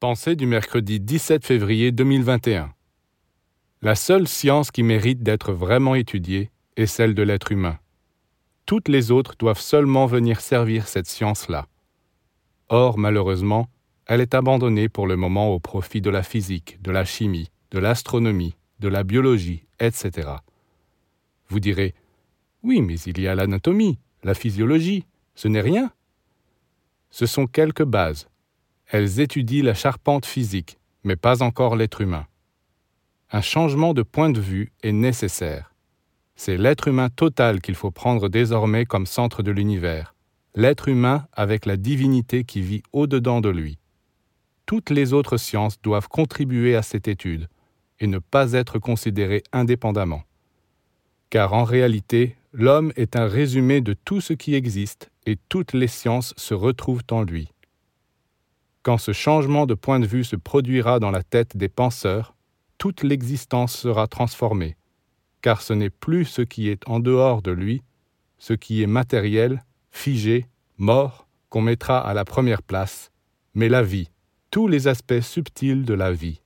Pensée du mercredi 17 février 2021. La seule science qui mérite d'être vraiment étudiée est celle de l'être humain. Toutes les autres doivent seulement venir servir cette science-là. Or, malheureusement, elle est abandonnée pour le moment au profit de la physique, de la chimie, de l'astronomie, de la biologie, etc. Vous direz, oui, mais il y a l'anatomie, la physiologie, ce n'est rien. Ce sont quelques bases. Elles étudient la charpente physique, mais pas encore l'être humain. Un changement de point de vue est nécessaire. C'est l'être humain total qu'il faut prendre désormais comme centre de l'univers, l'être humain avec la divinité qui vit au-dedans de lui. Toutes les autres sciences doivent contribuer à cette étude et ne pas être considérées indépendamment. Car en réalité, l'homme est un résumé de tout ce qui existe et toutes les sciences se retrouvent en lui. Quand ce changement de point de vue se produira dans la tête des penseurs, toute l'existence sera transformée, car ce n'est plus ce qui est en dehors de lui, ce qui est matériel, figé, mort, qu'on mettra à la première place, mais la vie, tous les aspects subtils de la vie.